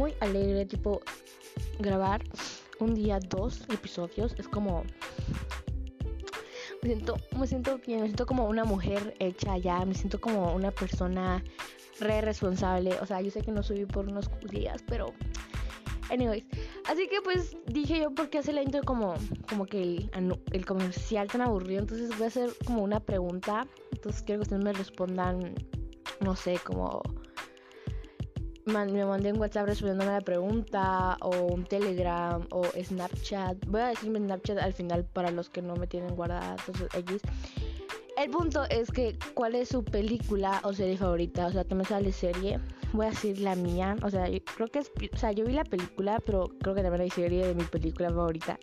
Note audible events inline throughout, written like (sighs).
muy alegre, tipo grabar un día dos episodios es como me siento me siento bien, me siento como una mujer hecha ya, me siento como una persona re responsable, o sea, yo sé que no subí por unos días, pero anyways, así que pues dije yo porque hace la intro como como que el, el comercial tan aburrido, entonces voy a hacer como una pregunta, entonces quiero que ustedes me respondan no sé, como me mandé un WhatsApp respondiéndome la pregunta o un Telegram o Snapchat. Voy a decirme Snapchat al final para los que no me tienen guardada X. El punto es que cuál es su película o serie favorita, o sea, también sale serie. Voy a decir la mía, o sea, creo que es, o sea, yo vi la película, pero creo que también hay serie de mi película favorita.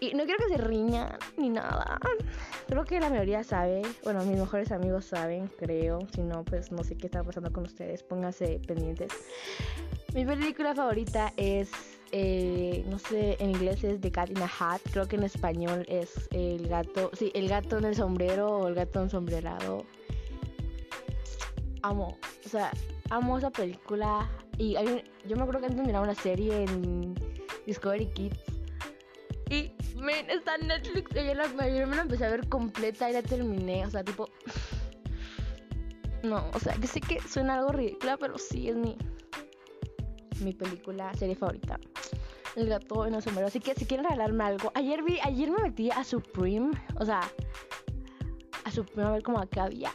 Y no quiero que se riña ni nada. Creo que la mayoría sabe. Bueno, mis mejores amigos saben, creo. Si no, pues no sé qué está pasando con ustedes. Pónganse pendientes. Mi película favorita es, eh, no sé, en inglés es The Cat in a Hat. Creo que en español es el gato. Sí, el gato en el sombrero o el gato ensombrerado. Amo. O sea, amo esa película. Y yo me acuerdo que antes miraba una serie en Discovery Kids. Y Men, está en Netflix. Yo, la, yo me la empecé a ver completa y la terminé. O sea, tipo. No, o sea, que sé que suena algo ridícula, pero sí es mi. Mi película, serie favorita. El gato en el sombrero. Así que si quieren regalarme algo. Ayer vi, ayer me metí a Supreme. O sea, a Supreme a ver cómo acá había.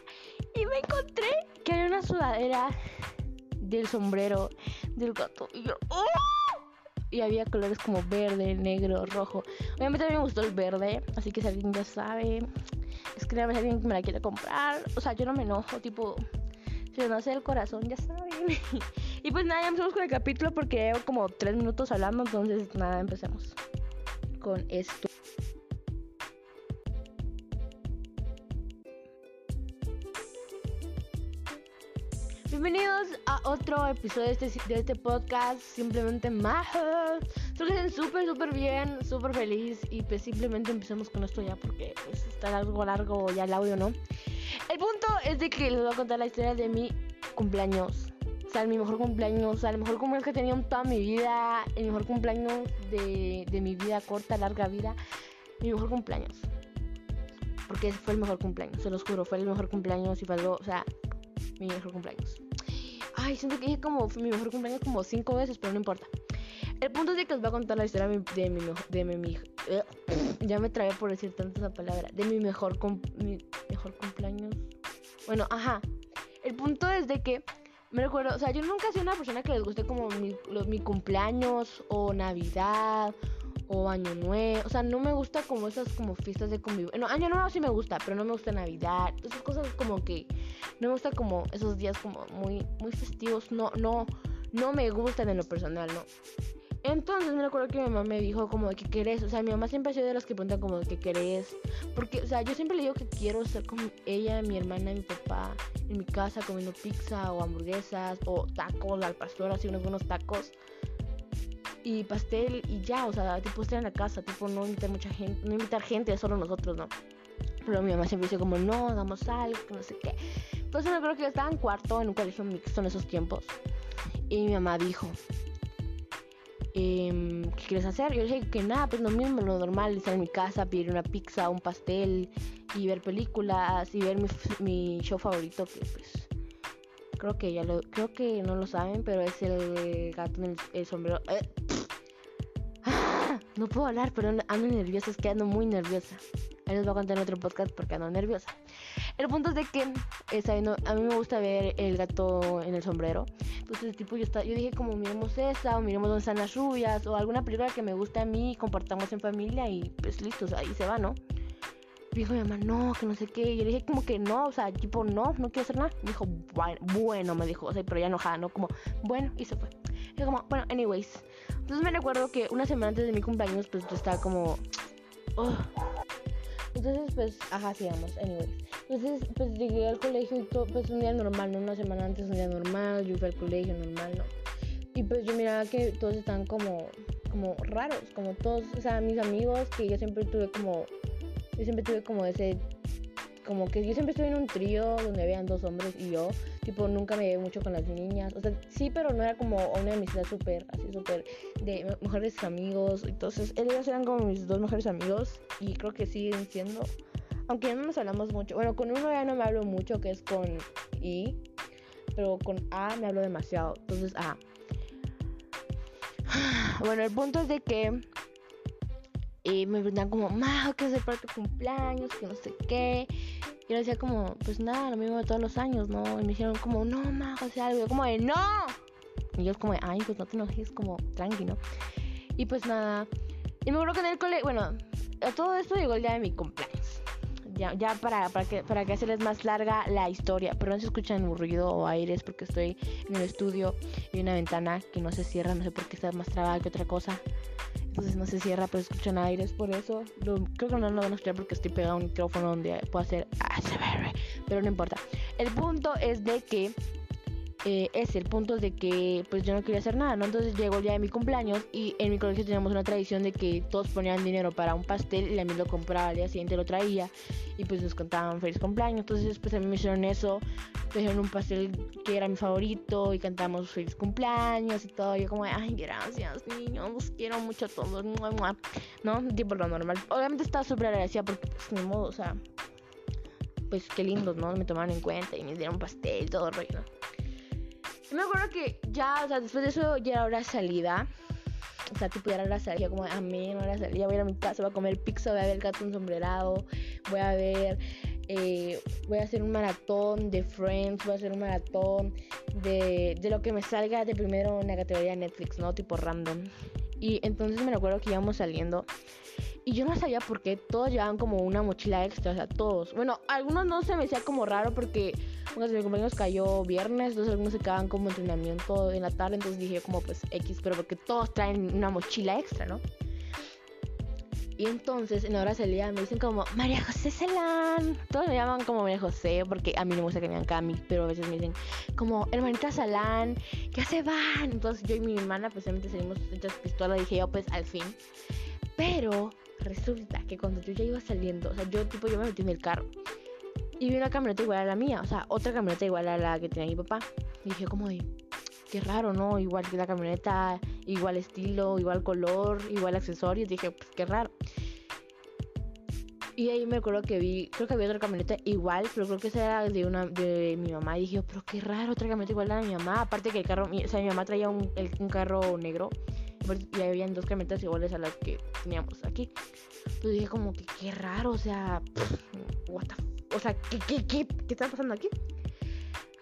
Y me encontré que hay una sudadera del sombrero del gato. Y yo. ¡Oh! Y había colores como verde, negro, rojo. Obviamente a mí me gustó el verde, así que si alguien ya sabe, escríbame si alguien me la quiere comprar. O sea, yo no me enojo, tipo, si no hace el corazón, ya saben. (laughs) y pues nada, ya empezamos con el capítulo porque llevo como tres minutos hablando, entonces nada, empecemos con esto. Bienvenidos a otro episodio de este, de este podcast, simplemente majo. Espero que estén súper, súper bien, súper feliz y pues simplemente empecemos con esto ya porque pues, está algo largo ya el audio, ¿no? El punto es de que les voy a contar la historia de mi cumpleaños. O sea, mi mejor cumpleaños, o sea, el mejor cumpleaños que he tenido en toda mi vida, el mejor cumpleaños de, de mi vida corta, larga vida, mi mejor cumpleaños. Porque fue el mejor cumpleaños, se los juro, fue el mejor cumpleaños y fue algo, o sea, mi mejor cumpleaños. Ay, siento que dije como mi mejor cumpleaños como cinco veces, pero no importa. El punto es de que os voy a contar la historia de mi, de mi, de mi, eh, ya me trae por decir tanto esa palabra, de mi mejor, mi mejor cumpleaños. Bueno, ajá. El punto es de que me recuerdo, o sea, yo nunca he sido una persona que les guste como mi, mi cumpleaños o Navidad o Año Nuevo. O sea, no me gusta como esas como fiestas de convivencia. No, Año Nuevo sí me gusta, pero no me gusta Navidad. Esas cosas como que no me gusta como esos días como muy muy festivos. No no no me gustan en lo personal, ¿no? Entonces me recuerdo que mi mamá me dijo como de que querés, o sea, mi mamá siempre ha sido de las que preguntan como de que querés, porque, o sea, yo siempre le digo que quiero estar con ella, mi hermana, mi papá, en mi casa comiendo pizza o hamburguesas o tacos al pastor, así unos buenos tacos y pastel y ya, o sea, tipo estar en la casa, tipo no invitar mucha gente, no invitar gente, solo nosotros, ¿no? Pero mi mamá siempre dice como, no, hagamos algo, no sé qué. Entonces me acuerdo que yo estaba en cuarto en un colegio mixto en esos tiempos. Y mi mamá dijo, ehm, ¿qué quieres hacer? Yo dije que nada, pues lo mismo, lo normal, estar en mi casa, pedir una pizza, un pastel y ver películas y ver mi, show favorito que pues creo que ya lo, creo que no lo saben, pero es el gato en el, sombrero. Eh, no puedo hablar, pero ando nerviosa, es que ando muy nerviosa. Ahí les voy a contar en otro podcast porque ando nerviosa. El punto es de que a mí me gusta ver el gato en el sombrero. Entonces, tipo, yo, está, yo dije como miremos esa, o miremos donde están las rubias, o alguna película que me guste a mí, compartamos en familia y pues listo, ahí se va, ¿no? dijo mi mamá, no, que no sé qué. Y yo dije como que no, o sea, tipo, no, no quiero hacer nada. Me dijo, bueno, bueno, me dijo, o sea, pero ya enojada, ¿no? Como, bueno, y se fue. Y como, bueno, anyways. Entonces me recuerdo que una semana antes de mi cumpleaños, pues yo estaba como, oh. Entonces, pues, ajá, sigamos, anyways. Entonces, pues llegué al colegio y todo, pues un día normal, ¿no? Una semana antes, un día normal, yo fui al colegio normal, ¿no? Y pues yo miraba que todos estaban como, como raros, como todos, o sea, mis amigos que yo siempre tuve como yo siempre tuve como ese como que yo siempre estuve en un trío donde habían dos hombres y yo, tipo, nunca me llevé mucho con las niñas, o sea, sí, pero no era como una amistad súper, así súper de mejores amigos, entonces ellos eran como mis dos mejores amigos y creo que siguen siendo, aunque ya no nos hablamos mucho, bueno, con uno ya no me hablo mucho, que es con I, pero con A me hablo demasiado, entonces, A. (sighs) Bueno, el punto es de que y me preguntan como, Majo, ¿qué hacer para tu cumpleaños? Que no sé qué. Yo decía como, pues nada, lo mismo de todos los años, ¿no? Y me dijeron como, no, Majo, sea algo. Como de, no. Y yo como de, ay, pues no te enojes, como, tranqui, ¿no? Y pues nada. Y me acuerdo que en el cole, bueno, todo esto llegó el día de mi cumpleaños. Ya, ya para, para, que, para que hacerles más larga la historia. Pero no se escuchan un ruido o aires porque estoy en el estudio y una ventana que no se cierra, no sé por qué está más trabada que otra cosa. Entonces no se cierra, pero escuchan aires por eso. creo que no lo van a escuchar porque estoy pegado a un micrófono donde puedo hacer pero no importa. El punto es de que eh, es el punto de que pues yo no quería hacer nada, ¿no? Entonces llegó el día de mi cumpleaños y en mi colegio teníamos una tradición de que todos ponían dinero para un pastel y a mí lo compraba, al día siguiente lo traía y pues nos contaban feliz cumpleaños. Entonces pues a mí me hicieron eso, me hicieron un pastel que era mi favorito y cantamos feliz cumpleaños y todo. Yo como, ay, gracias niños, los quiero mucho a todos, ¿no? Tipo lo normal. Obviamente estaba súper agradecida porque pues ni modo, o sea, pues qué lindos, ¿no? Me tomaron en cuenta y me dieron pastel, todo rollo, ¿no? Me acuerdo que ya, o sea, después de eso ya era hora de salida. O sea, tipo, ya era hora de salida, como, a mí no era salida, voy a ir a mi casa, voy a comer pizza, voy a ver el gato sombrerado, voy a ver, eh, voy a hacer un maratón de Friends, voy a hacer un maratón de, de lo que me salga de primero en la categoría Netflix, ¿no? Tipo random. Y entonces me recuerdo que íbamos saliendo y yo no sabía por qué todos llevaban como una mochila extra, o sea, todos. Bueno, algunos no se me hacía como raro porque uno de mis compañeros cayó viernes, entonces algunos se quedaban como entrenamiento en la tarde, entonces dije como pues X, pero porque todos traen una mochila extra, ¿no? Y entonces en la hora salida me dicen como María José Salán. Todos me llaman como María José porque a mí no me gusta que me digan Cami, pero a veces me dicen como hermanita Salán, ¿qué se van? Entonces yo y mi hermana pues salimos hechas pistolas, dije yo pues al fin. Pero resulta que cuando yo ya iba saliendo, o sea, yo tipo yo me metí en el carro y vi una camioneta igual a la mía, o sea, otra camioneta igual a la que tenía mi papá. Y dije como de, qué raro, ¿no? Igual que la camioneta, igual estilo, igual color, igual accesorios. Dije, pues qué raro. Y ahí me acuerdo que vi, creo que había otra camioneta igual, pero creo que esa era de una de mi mamá. Y dije, pero qué raro, otra camioneta igual a la de mi mamá. Aparte que el carro, o sea, mi mamá traía un, un carro negro y habían dos camionetas iguales a las que teníamos aquí. Entonces dije como que qué raro, o sea, what the o sea, ¿qué, qué, qué, qué está pasando aquí?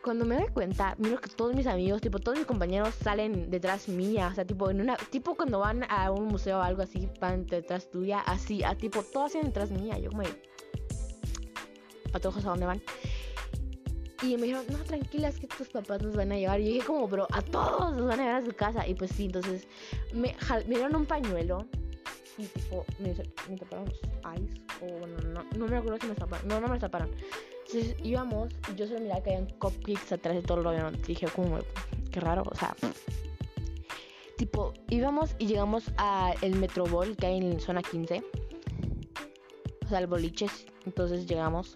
Cuando me doy cuenta, miro que todos mis amigos, tipo todos mis compañeros salen detrás mía, o sea, tipo en una, tipo cuando van a un museo o algo así, van detrás tuya, así, a tipo todos salen detrás mía, yo como patojos a dónde van. Y me dijeron, no, tranquilas que tus papás nos van a llevar. Y yo dije como, bro, a todos nos van a llevar a su casa. Y pues sí, entonces me, me dieron un pañuelo y tipo, me, me taparon los eyes. O bueno, no, no me acuerdo si me taparon. No, no me taparon. Entonces íbamos y yo solo miraba que habían cupcakes atrás de todo el rollo. Dije como, qué raro, o sea. Tipo, íbamos y llegamos al Metrobol que hay en zona 15. O sea, el boliches. Entonces llegamos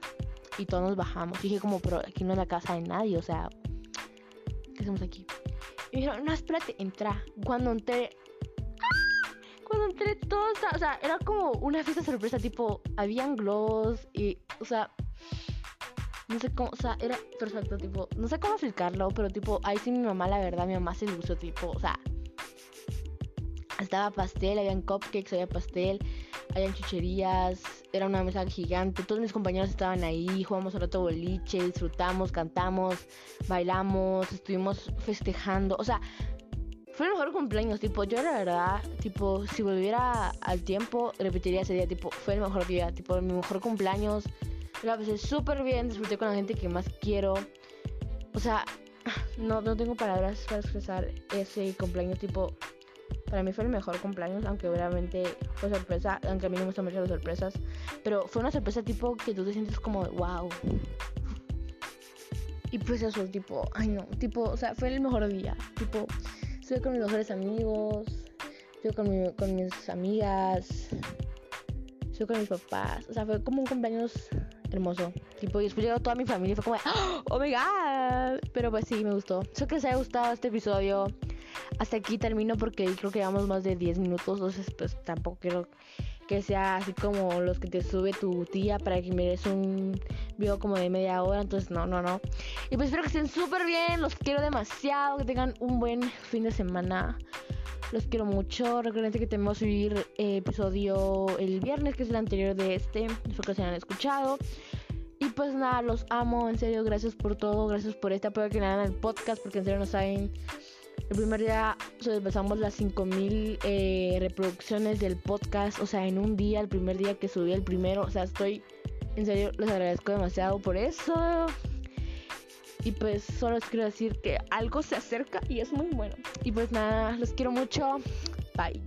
y todos nos bajamos. dije como, pero aquí no es la casa de nadie, o sea, ¿qué hacemos aquí? Y me dijeron, no, espérate, entra. Cuando entré, entré todo estaba, o sea, era como una fiesta sorpresa, tipo, habían globos y, o sea, no sé cómo, o sea, era perfecto, tipo, no sé cómo explicarlo, pero tipo, ahí sí mi mamá, la verdad, mi mamá se gustó tipo, o sea, estaba pastel, habían cupcakes, había pastel, habían chucherías, era una mesa gigante, todos mis compañeros estaban ahí, jugamos un rato boliche, disfrutamos, cantamos, bailamos, estuvimos festejando, o sea, fue el mejor cumpleaños, tipo, yo la verdad, tipo, si volviera al tiempo, repetiría ese día, tipo, fue el mejor día, tipo, mi mejor cumpleaños, la pasé súper bien, disfruté con la gente que más quiero, o sea, (sighs) no, no tengo palabras para expresar ese cumpleaños, tipo, para mí fue el mejor cumpleaños, aunque obviamente fue sorpresa, aunque a mí no me gustan mucho las sorpresas. Pero fue una sorpresa tipo que tú te sientes como, wow. Y pues eso, tipo, ay no, tipo, o sea, fue el mejor día. Tipo, estuve con mis mejores amigos, estuve con, con mis amigas, estuve con mis papás. O sea, fue como un cumpleaños hermoso. Tipo, y después llegó toda mi familia y fue como, oh my god. Pero pues sí, me gustó. Espero que les haya gustado este episodio. Hasta aquí termino porque creo que llevamos más de 10 minutos. Entonces, pues tampoco quiero que sea así como los que te sube tu tía para que mires un video como de media hora. Entonces, no, no, no. Y pues espero que estén súper bien. Los quiero demasiado. Que tengan un buen fin de semana. Los quiero mucho. Recuerden que tenemos que subir eh, episodio el viernes, que es el anterior de este. Espero que se hayan escuchado. Y pues nada, los amo. En serio, gracias por todo. Gracias por este apoyo que me dan al podcast. Porque en serio no saben el primer día sobrepasamos las 5000 eh, reproducciones del podcast. O sea, en un día, el primer día que subí el primero. O sea, estoy. En serio, les agradezco demasiado por eso. Y pues solo les quiero decir que algo se acerca y es muy bueno. Y pues nada, los quiero mucho. Bye.